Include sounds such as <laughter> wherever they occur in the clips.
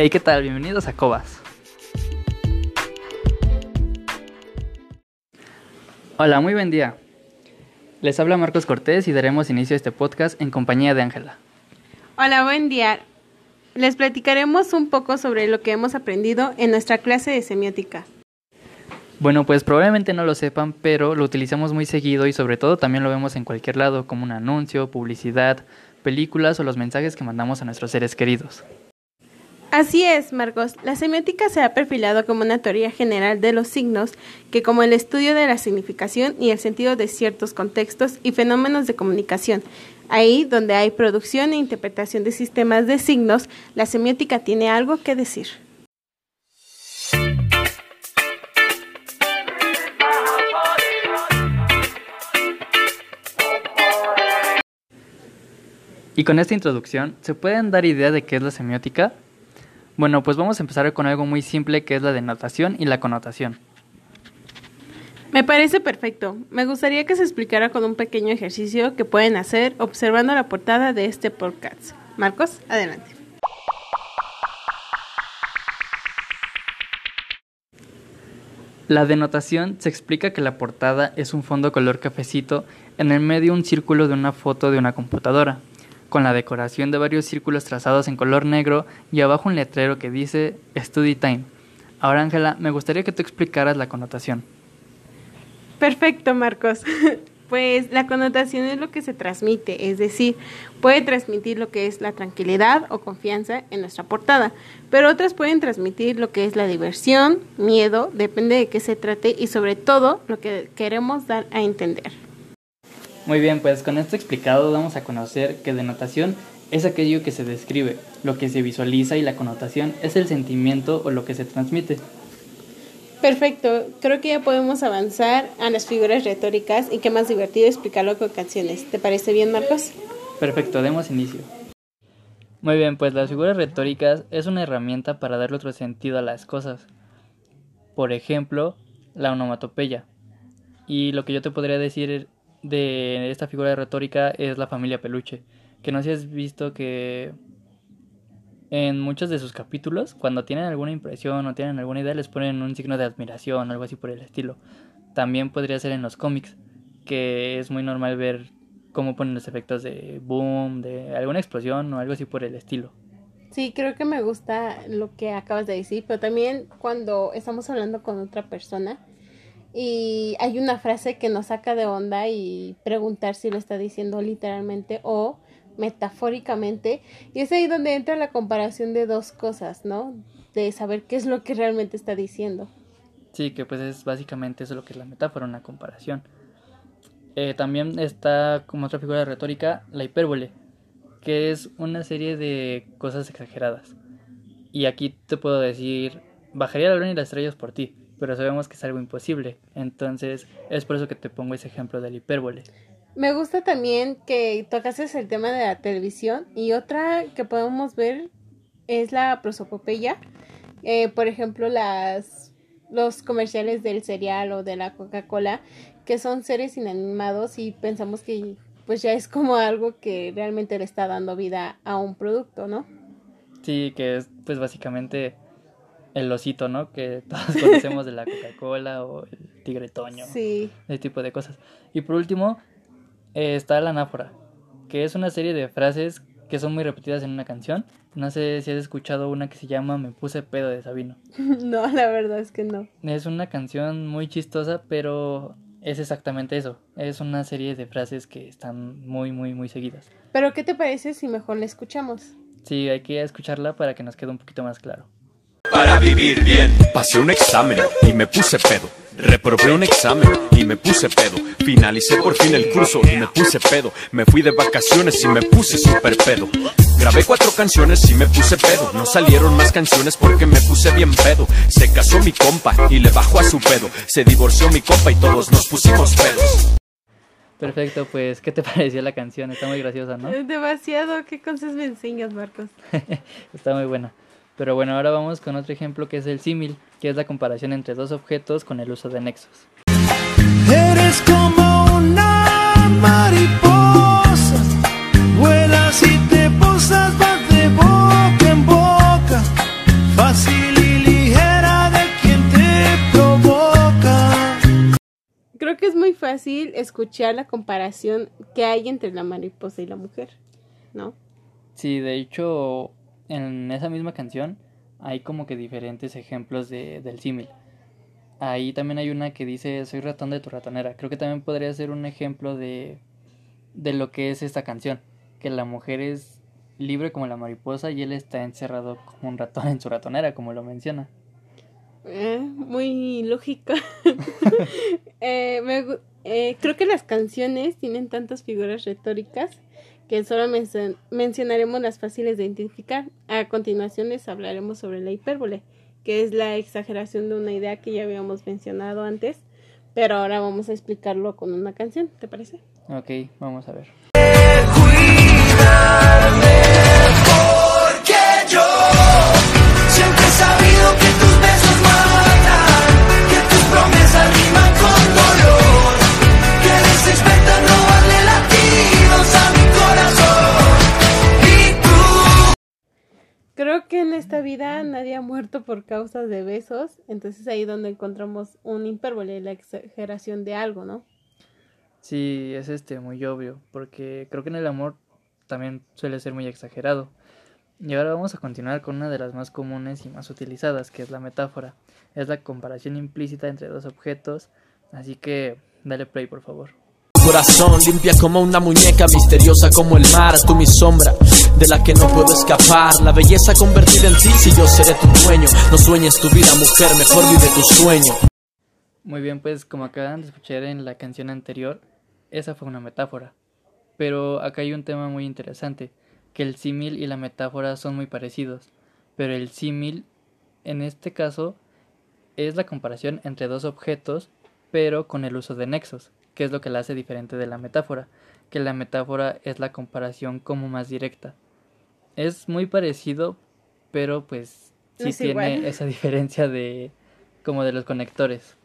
Hey, ¿qué tal? Bienvenidos a Cobas. Hola, muy buen día. Les habla Marcos Cortés y daremos inicio a este podcast en compañía de Ángela. Hola, buen día. Les platicaremos un poco sobre lo que hemos aprendido en nuestra clase de semiótica. Bueno, pues probablemente no lo sepan, pero lo utilizamos muy seguido y sobre todo también lo vemos en cualquier lado, como un anuncio, publicidad, películas o los mensajes que mandamos a nuestros seres queridos. Así es, Marcos. La semiótica se ha perfilado como una teoría general de los signos, que como el estudio de la significación y el sentido de ciertos contextos y fenómenos de comunicación. Ahí donde hay producción e interpretación de sistemas de signos, la semiótica tiene algo que decir. Y con esta introducción, ¿se pueden dar idea de qué es la semiótica? Bueno, pues vamos a empezar con algo muy simple que es la denotación y la connotación. Me parece perfecto. Me gustaría que se explicara con un pequeño ejercicio que pueden hacer observando la portada de este podcast. Marcos, adelante. La denotación se explica que la portada es un fondo color cafecito, en el medio un círculo de una foto de una computadora con la decoración de varios círculos trazados en color negro y abajo un letrero que dice Study Time. Ahora Ángela, me gustaría que tú explicaras la connotación. Perfecto, Marcos. <laughs> Pues la connotación es lo que se transmite, es decir, puede transmitir lo que es la tranquilidad o confianza en nuestra portada, pero otras pueden transmitir lo que es la diversión, miedo, depende de qué se trate y sobre todo lo que queremos dar a entender. Muy bien, pues con esto explicado vamos a conocer que denotación es aquello que se describe, lo que se visualiza y la connotación es el sentimiento o lo que se transmite. Perfecto, creo que ya podemos avanzar a las figuras retóricas y qué más divertido explicarlo con canciones. ¿Te parece bien, Marcos? Perfecto, demos inicio. Muy bien, pues las figuras retóricas es una herramienta para darle otro sentido a las cosas. Por ejemplo, la onomatopeya. Y lo que yo te podría decir de esta figura de retórica es la familia Peluche. Que no sé si has visto que en muchos de sus capítulos, cuando tienen alguna impresión o tienen alguna idea, les ponen un signo de admiración algo así por el estilo. También podría ser en los cómics, que es muy normal ver cómo ponen los efectos de boom, de alguna explosión o algo así por el estilo. Sí, creo que me gusta lo que acabas de decir, pero también cuando estamos hablando con otra persona, y hay una frase que nos saca de onda y preguntar si lo está diciendo literalmente o metafóricamente. Y es ahí donde entra la comparación de dos cosas, ¿no? De saber qué es lo que realmente está diciendo. Sí, que pues es básicamente eso lo que es la metáfora, una comparación. Eh, también está como otra figura de retórica la hipérbole, que es una serie de cosas exageradas. Y aquí te puedo decir, bajaría la luna y las estrellas por ti pero sabemos que es algo imposible. Entonces es por eso que te pongo ese ejemplo del hipérbole. Me gusta también que tocases el tema de la televisión y otra que podemos ver es la prosopopeya. Eh, por ejemplo, las, los comerciales del cereal o de la Coca-Cola, que son seres inanimados y pensamos que pues ya es como algo que realmente le está dando vida a un producto, ¿no? Sí, que es pues básicamente el osito, ¿no? Que todos <laughs> conocemos de la Coca-Cola o el tigre toño. Sí. Ese tipo de cosas. Y por último, eh, está la anáfora, que es una serie de frases que son muy repetidas en una canción. No sé si has escuchado una que se llama Me puse pedo de Sabino. <laughs> No, la verdad es que no. Es una canción muy chistosa, pero es exactamente eso. Es una serie de frases que están muy, muy, muy seguidas. Pero ¿qué te parece si mejor la escuchamos? Sí, hay que escucharla para que nos quede un poquito más claro para vivir bien. Pasé un examen y me puse pedo. Reprobé un examen y me puse pedo. Finalicé por fin el curso y me puse pedo. Me fui de vacaciones y me puse super pedo. Grabé cuatro canciones y me puse pedo. No salieron más canciones porque me puse bien pedo. Se casó mi compa y le bajó a su pedo. Se divorció mi compa y todos nos pusimos pedos. Perfecto, pues, ¿qué te <laughs> pareció la canción? Está muy graciosa, ¿no? Demasiado. ¿Qué cosas me enseñas, Marcos? <laughs> Está muy buena. Pero bueno, ahora vamos con otro ejemplo que es el símil, que es la comparación entre dos objetos con el uso de nexos. Eres como una mariposa, te posas, de boca en boca, fácil y ligera de quien te provoca. Creo que es muy fácil escuchar la comparación que hay entre la mariposa y la mujer, ¿no? Sí, de hecho, en esa misma canción hay como que diferentes ejemplos de, del símil. Ahí también hay una que dice soy ratón de tu ratonera. Creo que también podría ser un ejemplo de, de lo que es esta canción. Que la mujer es libre como la mariposa y él está encerrado como un ratón en su ratonera, como lo menciona. Eh, muy lógica. <laughs> Eh, me eh, creo que las canciones tienen tantas figuras retóricas que solo menc- mencionaremos las fáciles de identificar. A continuación les hablaremos sobre la hipérbole, que es la exageración de una idea que ya habíamos mencionado antes, pero ahora vamos a explicarlo con una canción, ¿te parece? Ok, vamos a ver. Que en esta vida nadie ha muerto por causas de besos, entonces ahí donde encontramos un hipérbole, la exageración de algo, ¿no? Sí, es este muy obvio, porque creo que en el amor también suele ser muy exagerado. Y ahora vamos a continuar con una de las más comunes y más utilizadas, que es la metáfora. Es la comparación implícita entre dos objetos, así que dale play por favor. Corazón limpia como una muñeca, misteriosa como el mar, tú mi sombra, de la que no puedo escapar. La belleza convertida en ti, si yo seré tu dueño. No sueñes tu vida, mujer, mejor vive tu sueño. Muy bien, pues como acaban de escuchar en la canción anterior, esa fue una metáfora. Pero acá hay un tema muy interesante, que el símil y la metáfora son muy parecidos, pero el símil, en este caso, es la comparación entre dos objetos, pero con el uso de nexos, que es lo que la hace diferente de la metáfora, que la metáfora es la comparación como más directa. Es muy parecido, pero pues No sí es tiene igual. esa diferencia de como de los conectores.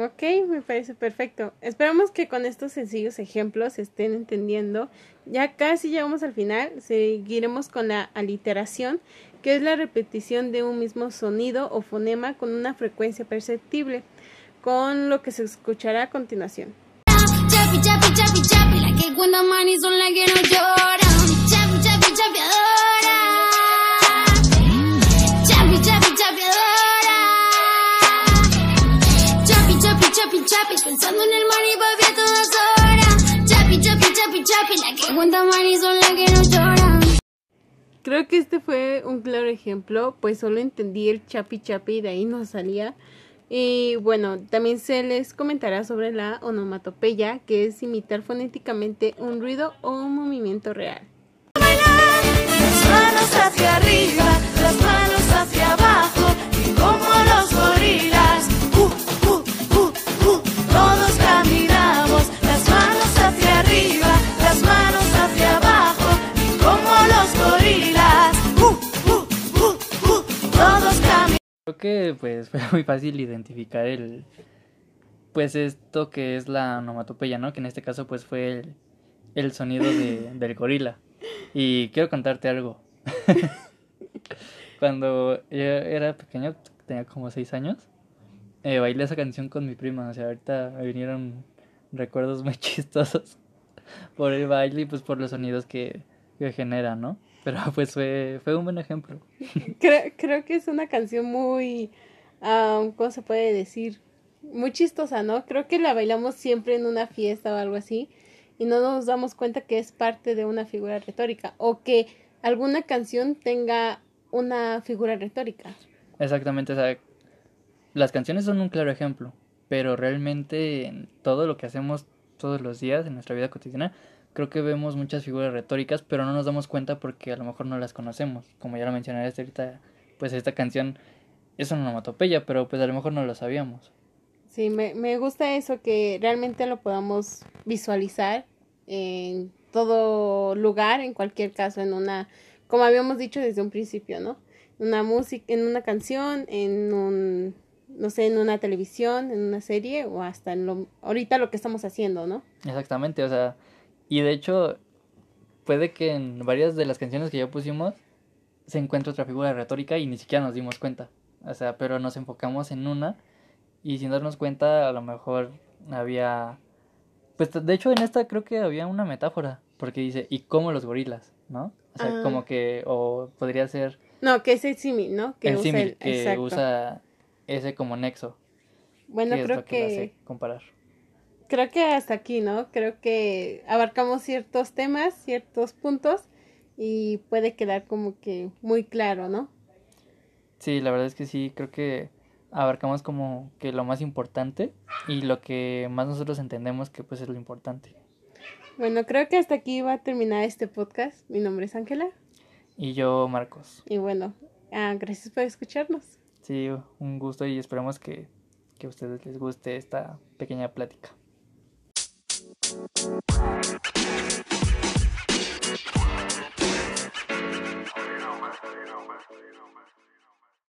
Ok, me parece perfecto. Esperamos que con estos sencillos ejemplos estén entendiendo. Ya casi llegamos al final. Seguiremos con la aliteración, que es la repetición de un mismo sonido o fonema con una frecuencia perceptible, con lo que se escuchará a continuación. Pensando en el money papi a todas horas. Chapi, chapi, chapi, chapi, la que cuenta money son las que no lloran. Creo que este fue un claro ejemplo, pues solo entendí el chapi chapi y de ahí no salía. Y bueno, también se les comentará sobre la onomatopeya, que es imitar fonéticamente un ruido o un movimiento real. Pues <laughs> fue muy fácil identificar el pues esto que es la onomatopeya, ¿no? Que en este caso pues fue el, el sonido de, del gorila. Y quiero contarte algo. <laughs> Cuando yo era pequeño, tenía como seis años, eh, bailé esa canción con mi prima. O sea, ahorita me vinieron recuerdos muy <laughs> chistosos por el baile y pues por los sonidos que, que genera, ¿no? Pero <laughs> pues fue, fue un buen ejemplo. Creo, creo que es una canción muy, ah, ¿cómo se puede decir? Muy chistosa, ¿no? Creo que la bailamos siempre en una fiesta o algo así y no nos damos cuenta que es parte de una figura retórica o que alguna canción tenga una figura retórica. Exactamente, o sea, las canciones son un claro ejemplo, pero realmente en todo lo que hacemos todos los días en nuestra vida cotidiana, creo que vemos muchas figuras retóricas, pero no nos damos cuenta porque a lo mejor no las conocemos. Como ya lo mencionaste ahorita, pues esta canción es una onomatopeya, pero pues a lo mejor no lo sabíamos. Sí, me, me gusta eso, que realmente lo podamos visualizar en todo lugar, en cualquier caso, en una, como habíamos dicho desde un principio, ¿no? Una música, en una canción, en un, no sé, en una televisión, en una serie o hasta en lo, ahorita lo que estamos haciendo, ¿no? Exactamente, o sea, y de hecho puede que en varias de las canciones que ya pusimos se encuentre otra figura retórica y ni siquiera nos dimos cuenta. O sea, pero nos enfocamos en una y sin darnos cuenta a lo mejor había Pues de hecho en esta creo que había una metáfora, porque dice, y como los gorilas, ¿no? O sea, Ah. como que, o podría ser No, que es el símil, ¿no? Que el símil que exacto. usa ese como nexo, Bueno, que es creo lo que, lo que, hace comparar. Creo que hasta aquí, ¿no? Creo que abarcamos ciertos temas, ciertos puntos y puede quedar como que muy claro, ¿no? Sí, la verdad es que sí, creo que abarcamos como que lo más importante y lo que más nosotros entendemos que pues es lo importante. Bueno, creo que hasta aquí va a terminar este podcast. Mi nombre es Ángela Y yo, Marcos, y bueno, ah, gracias por escucharnos. sí, un gusto y esperamos que, que a ustedes les guste esta pequeña plática. Bye.